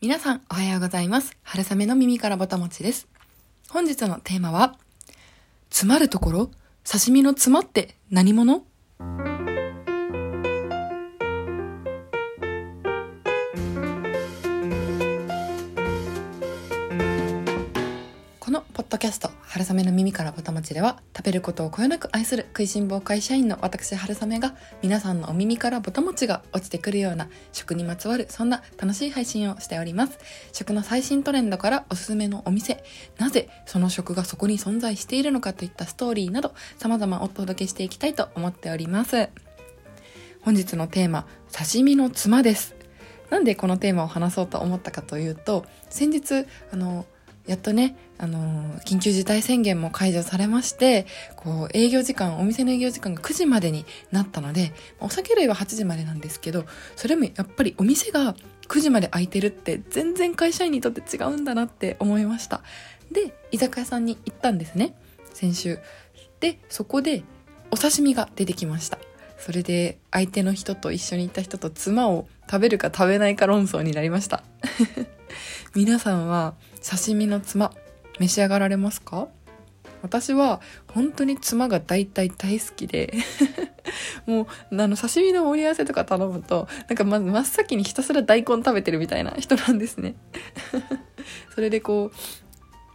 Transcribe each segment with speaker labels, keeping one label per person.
Speaker 1: 皆さんおはようございます。春雨の耳からぼたもちです。本日のテーマは、詰まるところ刺身の詰まって何者？このポッドキャスト「春雨の耳からぼたもち」では食べることをこよなく愛する食いしん坊会社員の私春雨が皆さんのお耳からぼたもちが落ちてくるような食にまつわるそんな楽しい配信をしております食の最新トレンドからおすすめのお店なぜその食がそこに存在しているのかといったストーリーなど様々お届けしていきたいと思っております。本日のテーマ刺身の妻です。なんでこのテーマを話そうと思ったかというと先日あのやっとね、あのー、緊急事態宣言も解除されまして、こう、営業時間、お店の営業時間が9時までになったので、お酒類は8時までなんですけど、それもやっぱりお店が9時まで開いてるって全然会社員にとって違うんだなって思いました。で、居酒屋さんに行ったんですね、先週。で、そこでお刺身が出てきました。それで相手の人と一緒に行った人と妻を食べるか食べないか論争になりました。皆さんは刺身のつま召し上がられますか？私は本当に妻が大体大好きで もうあの刺身の盛り合わせとか頼むとなんかまず真っ先にひたすら大根食べてるみたいな人なんですね。それでこう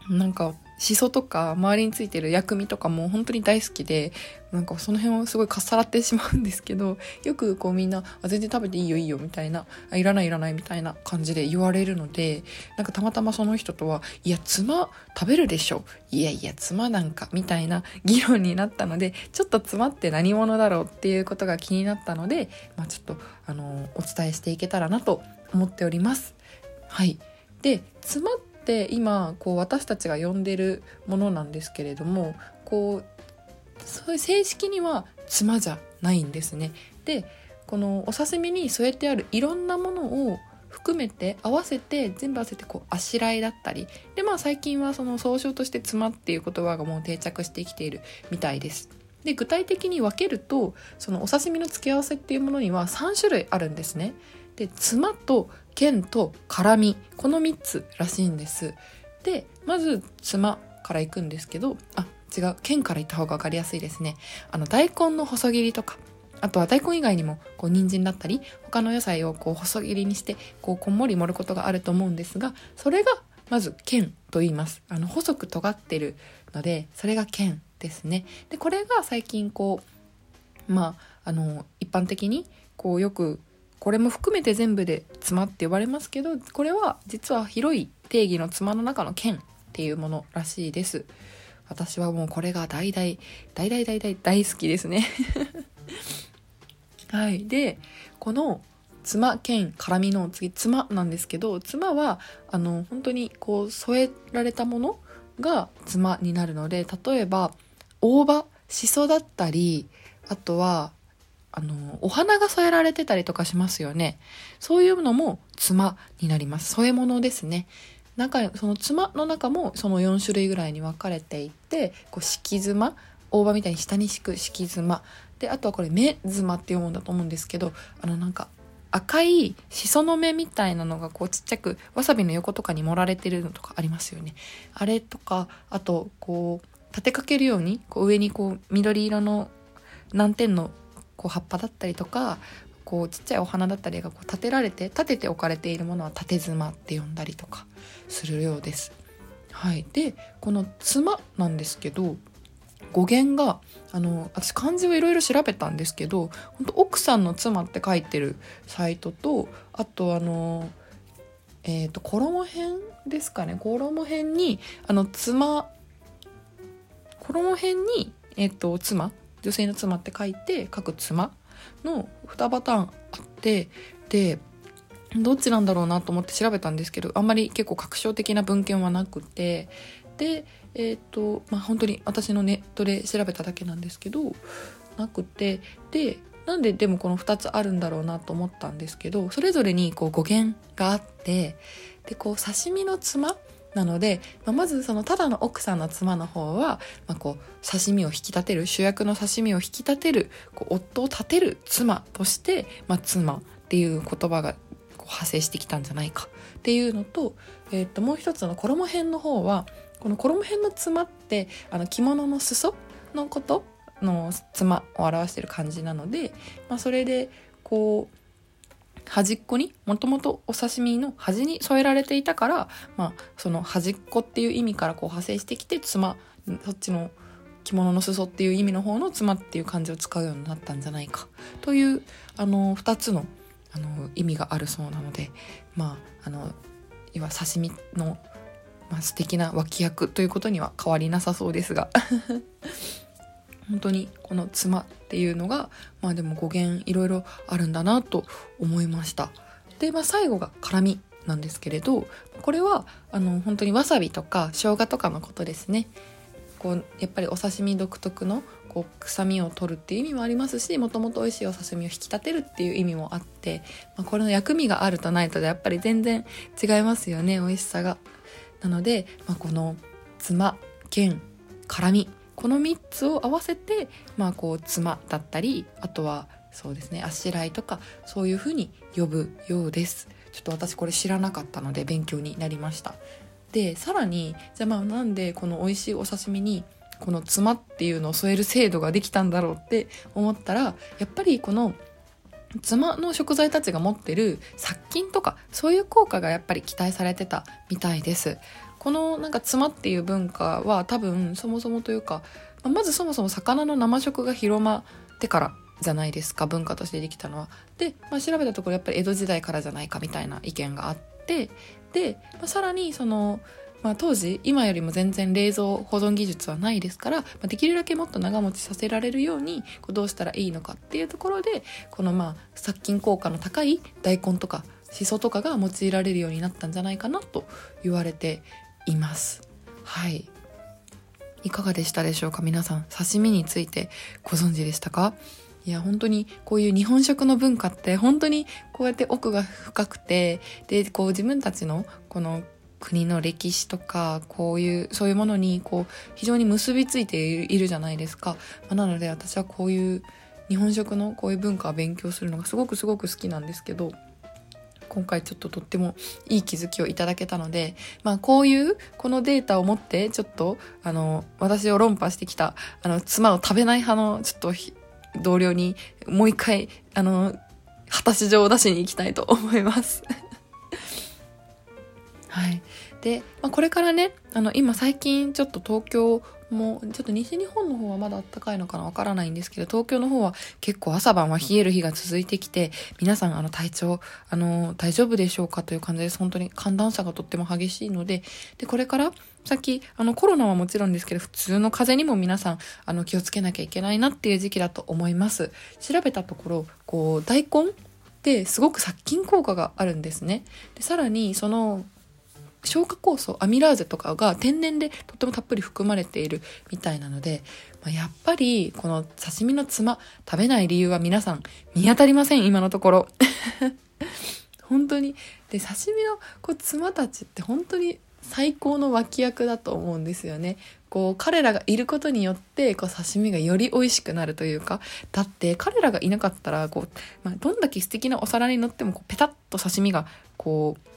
Speaker 1: なんかしそとか周りについてる薬味とかも本当に大好きでなんかその辺をすごいかっさらってしまうんですけど よくこうみんなあ全然食べていいよいいよみたいなあいらないいらないみたいな感じで言われるのでなんかたまたまその人とはいや妻食べるでしょいやいや妻なんかみたいな議論になったのでちょっと妻って何者だろうっていうことが気になったので、まあ、ちょっとあのお伝えしていけたらなと思っております。はいで妻っって今こう私たちが呼んでるものなんですけれどもこうそういう正式には妻じゃないんですね。でこのお刺身に添えてあるいろんなものを含めて合わせて全部合わせてこうあしらいだったりでまあ最近はその総称として妻っていう言葉がもう定着してきているみたいです。で具体的に分けるとそのお刺身の付け合わせっていうものには3種類あるんですね。で妻と剣と辛みこの3つらしいんです。でまず妻からいくんですけどあ違う剣からいった方が分かりやすいですね。あの大根の細切りとかあとは大根以外にもこう人参だったり他の野菜をこう細切りにしてこうこんもり盛ることがあると思うんですがそれがまず剣と言います。あの細く尖ってるのでそれが剣ですね。でこれが最近こうまああの一般的にこうよくこれも含めて全部で妻って呼ばれますけどこれは実は広い定義の妻の中の剣っていうものらしいです。私はもうこれが大々大々大々大好きですね。はい。でこの妻剣絡みの次妻なんですけど妻はあの本当にこう添えられたものが妻になるので例えば大葉しそだったりあとはあの、お花が添えられてたりとかしますよね。そういうのも妻になります。添え物ですね。中、その妻の中もその4種類ぐらいに分かれていて、こう、敷き妻、大葉みたいに下に敷く敷き妻。で、あとはこれ目妻って読むんだと思うんですけど、あのなんか、赤いしその目みたいなのがこうちっちゃくわさびの横とかに盛られてるのとかありますよね。あれとか、あとこう立てかけるようにこう上にこう緑色の難点のこう葉っぱだったりとかこうちっちゃいお花だったりがこう立てられて立てて置かれているものは縦妻って呼んだりとかするようです。はい、でこの妻なんですけど語源があの私漢字をいろいろ調べたんですけど本当奥さんの妻って書いてるサイトとあとあのえっ、ー、と衣編ですかね衣編にあの妻衣編にえっ、ー、と妻女性の妻って書いて書く妻の2パターンあってでどっちなんだろうなと思って調べたんですけどあんまり結構確証的な文献はなくてでえっ、とまあ本当に私のネットで調べただけなんですけどなくてでなんででもこの2つあるんだろうなと思ったんですけどそれぞれにこう語源があってでこう刺身の妻なので、まあ、まずそのただの奥さんの妻の方は、まあ、こう刺身を引き立てる主役の刺身を引き立てるこう夫を立てる妻として、まあ、妻っていう言葉がこう派生してきたんじゃないか。っていうのと,、えー、ともう一つの衣編の方はこの衣編の妻ってあの着物の裾のことの妻を表してる感じなので、まあ、それでこう端っこにもともとお刺身の端に添えられていたから、まあ、その端っこっていう意味からこう派生してきて妻そっちの着物の裾っていう意味の方の妻っていう漢字を使うようになったんじゃないか。というあの2つのあの意味があるそうなのでまああのいわ刺身の、まあ、素敵な脇役ということには変わりなさそうですが。本当にこの妻っていうのがまあでも語源いろいろあるんだなと思いましたで、まあ、最後が辛みなんですけれどこれはあの本当にわさびとか生姜とかのことですねこうやっぱりお刺身独特のこう臭みを取るっていう意味もありますしもともと美味しいお刺身を引き立てるっていう意味もあって、まあ、これの薬味があるとないとでやっぱり全然違いますよね美味しさが。なので、まあ、この妻剣辛みこの3つを合わせてまあこう妻だったりあとはそうですねあしらいとかそういうふうに呼ぶようです。ちょっと私これ知らなかったので勉強になりました。でさらにじゃあまあなんでこの美味しいお刺身にこの妻っていうのを添える制度ができたんだろうって思ったらやっぱりこの妻の食材たちが持ってる殺菌とかそういう効果がやっぱり期待されてたみたいです。このなんか妻っていう文化は多分そもそもというかまずそもそも魚の生食が広まってからじゃないですか文化としてできたのは。で、まあ、調べたところやっぱり江戸時代からじゃないかみたいな意見があってで、まあ、さらにその、まあ、当時今よりも全然冷蔵保存技術はないですから、まあ、できるだけもっと長持ちさせられるようにこうどうしたらいいのかっていうところでこのまあ殺菌効果の高い大根とかしそとかが用いられるようになったんじゃないかなと言われています。はい。いかがでしたでしょうか？皆さん刺身についてご存知でしたか？いや本当にこういう日本食の文化って本当にこうやって奥が深くてでこう自分たちのこの国の歴史とかこういうそういうものにこう非常に結びついているじゃないですか、まあ、なので私はこういう日本食のこういう文化を勉強するのがすごくすごく好きなんですけど今回ちょっととってもいい気づきをいただけたので、まあこういうこのデータを持ってちょっとあの私を論破してきたあの妻を食べない派のちょっと同僚にもう一回あの果たし状を出しに行きたいと思います はい。で、まあ、これからね、あの、今最近ちょっと東京もうちょっと西日本の方はまだ暖かいのかなわからないんですけど、東京の方は結構朝晩は冷える日が続いてきて、皆さんあの体調、あの、大丈夫でしょうかという感じです。本当に寒暖差がとっても激しいので、で、これからさっき、あの、コロナはもちろんですけど、普通の風邪にも皆さん、あの、気をつけなきゃいけないなっていう時期だと思います。調べたところ、こう、大根ってすごく殺菌効果があるんですね。で、さらに、その、消化酵素アミラーゼとかが天然でとってもたっぷり含まれているみたいなので、まあ、やっぱりこの刺身のつま食べない理由は皆さん見当たりません今のところ。本当に。で刺身のこう妻たちって本当に最高の脇役だと思うんですよね。こう彼らがいることによってこう刺身がより美味しくなるというか。だって彼らがいなかったらこう、まあ、どんだけ素敵なお皿に乗ってもこうペタッと刺身がこう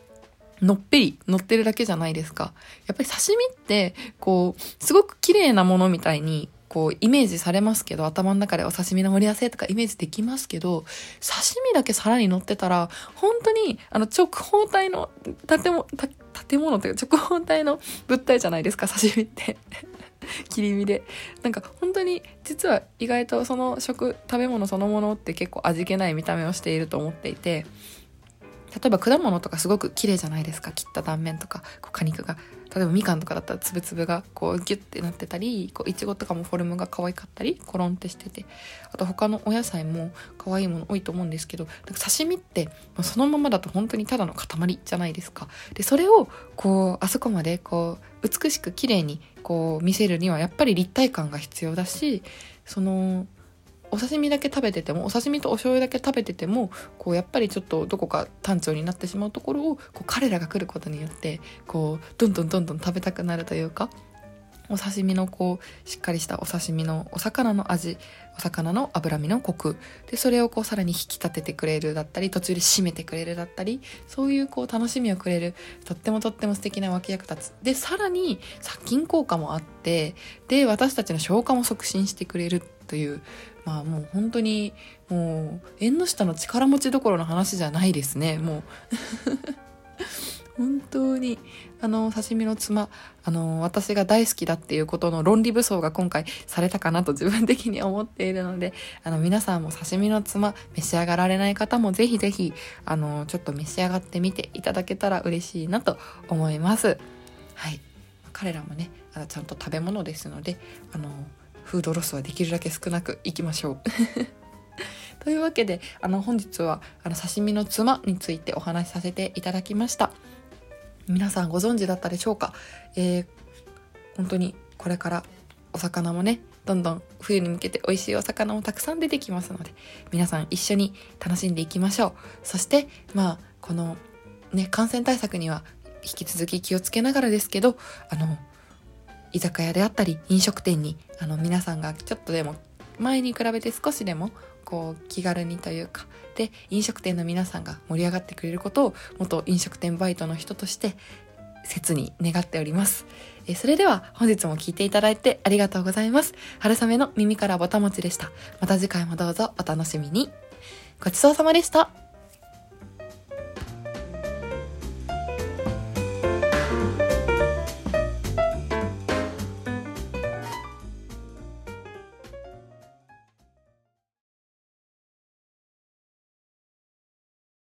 Speaker 1: のっぺり乗ってるだけじゃないですか。やっぱり刺身って、こう、すごく綺麗なものみたいに、こう、イメージされますけど、頭の中でお刺身の盛り合わせとかイメージできますけど、刺身だけ皿に乗ってたら、本当に、あの、直方体の建物、建物というか直方体の物体じゃないですか、刺身って。切り身で。なんか本当に実は意外とその食、食べ物そのものって結構味気ない見た目をしていると思っていて、例えば果物とかすごく綺麗じゃないですか。切った断面とかこう果肉が。例えばみかんとかだったらつぶつぶがこうギュッてなってたりこういちごとかもフォルムが可愛かったりコロンってしてて。あと他のお野菜も可愛いもの多いと思うんですけど刺身ってそのままだと本当にただの塊じゃないですか。でそれをこうあそこまでこう美しく綺麗にこう見せるにはやっぱり立体感が必要だしそのお刺身だけ食べててもお刺身とお醤油だけ食べててもこうやっぱりちょっとどこか単調になってしまうところをこう彼らが来ることによってこうどんどんどんどん食べたくなるというかお刺身のこうしっかりしたお刺身のお魚の味お魚の脂身のコクでそれをこうさらに引き立ててくれるだったり途中で締めてくれるだったりそういうこう楽しみをくれるとってもとっても素敵な脇役立つでさらに殺菌効果もあってで私たちの消化も促進してくれるというまあもう本当にもう縁の下の力持ちどころの話じゃないですね。もう 本当にあの刺身の妻あの私が大好きだっていうことの論理武装が今回されたかなと自分的に思っているのであの皆さんも刺身の妻召し上がられない方もぜひぜひあのちょっと召し上がってみていただけたら嬉しいなと思います。はい。彼らもねちゃんと食べ物ですのであのフードロスはできるだけ少なくいきましょう。というわけであの本日はあの刺身の妻についてお話しさせていただきました。皆さんご存知だったでしょうか、えー、本当にこれからお魚もねどんどん冬に向けて美味しいお魚もたくさん出てきますので皆さん一緒に楽しんでいきましょう。そしてまあこのね感染対策には引き続き気をつけながらですけどあの居酒屋であったり飲食店にあの皆さんがちょっとでも前に比べて少しでもこう気軽にというかで飲食店の皆さんが盛り上がってくれることを元飲食店バイトの人として切に願っております。えそれでは本日も聴いていただいてありがとうございます。春雨の耳からぼたもちでした。また次回もどうぞお楽しみに。ごちそうさまでした。